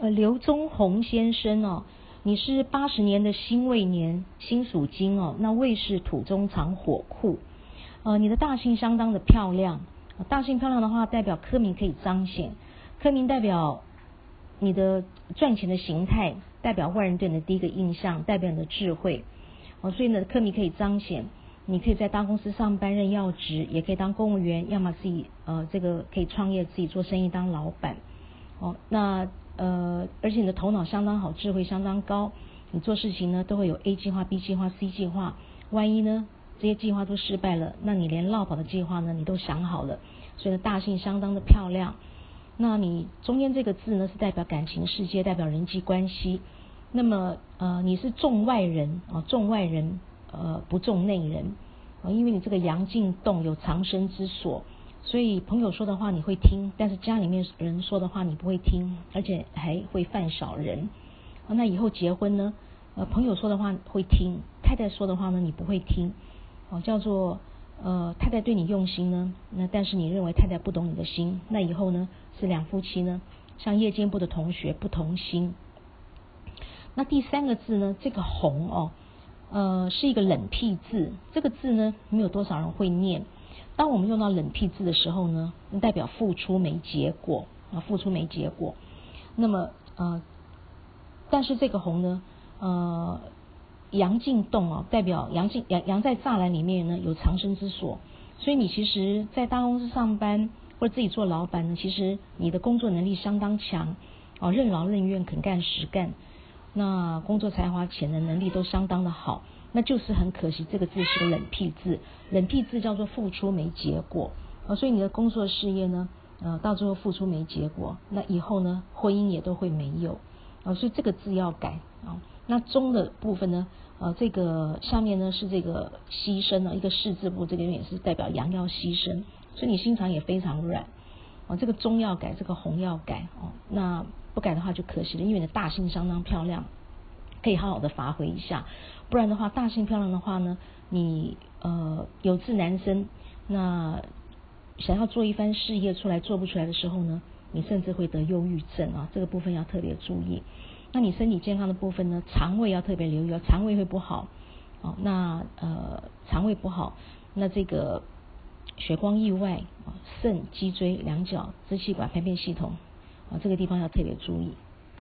呃，刘宗宏先生哦，你是八十年的辛未年，辛属金哦，那未是土中藏火库，呃，你的大姓相当的漂亮，大姓漂亮的话，代表科名可以彰显，科名代表你的赚钱的形态，代表外人对你的第一个印象，代表你的智慧，哦，所以呢，科名可以彰显。你可以在大公司上班任要职，也可以当公务员，要么自己呃这个可以创业自己做生意当老板哦。那呃而且你的头脑相当好，智慧相当高，你做事情呢都会有 A 计划、B 计划、C 计划。万一呢这些计划都失败了，那你连落跑的计划呢你都想好了。所以呢大姓相当的漂亮。那你中间这个字呢是代表感情世界，代表人际关系。那么呃你是重外人啊，重外人。呃，不重内人啊，因为你这个阳进洞有藏身之所，所以朋友说的话你会听，但是家里面人说的话你不会听，而且还会犯少人。那以后结婚呢，呃，朋友说的话会听，太太说的话呢你不会听，哦，叫做呃太太对你用心呢，那但是你认为太太不懂你的心，那以后呢是两夫妻呢，像夜间部的同学不同心。那第三个字呢，这个红哦。呃，是一个冷僻字，这个字呢，没有多少人会念。当我们用到冷僻字的时候呢，代表付出没结果啊，付出没结果。那么呃，但是这个红呢，呃，阳进洞哦，代表阳进阳阳在栅栏里面呢，有藏身之所。所以你其实，在大公司上班或者自己做老板呢，其实你的工作能力相当强哦，任劳任怨，肯干实干。那工作才华、潜能、能力都相当的好，那就是很可惜，这个字是个冷僻字，冷僻字叫做付出没结果啊，所以你的工作事业呢，呃，到最后付出没结果，那以后呢，婚姻也都会没有啊，所以这个字要改啊。那中的部分呢，呃，这个下面呢是这个牺牲呢，一个士字部，这个也是代表羊要牺牲，所以你心肠也非常软啊。这个中要改，这个红要改哦，那。不改的话就可惜了，因为你的大姓相当漂亮，可以好好的发挥一下。不然的话，大姓漂亮的话呢，你呃有志男生，那想要做一番事业出来做不出来的时候呢，你甚至会得忧郁症啊，这个部分要特别注意。那你身体健康的部分呢，肠胃要特别留意，肠胃会不好哦。那呃肠胃不好，那这个血光意外，肾、脊椎、两脚、支气管、排便系统。啊，这个地方要特别注意。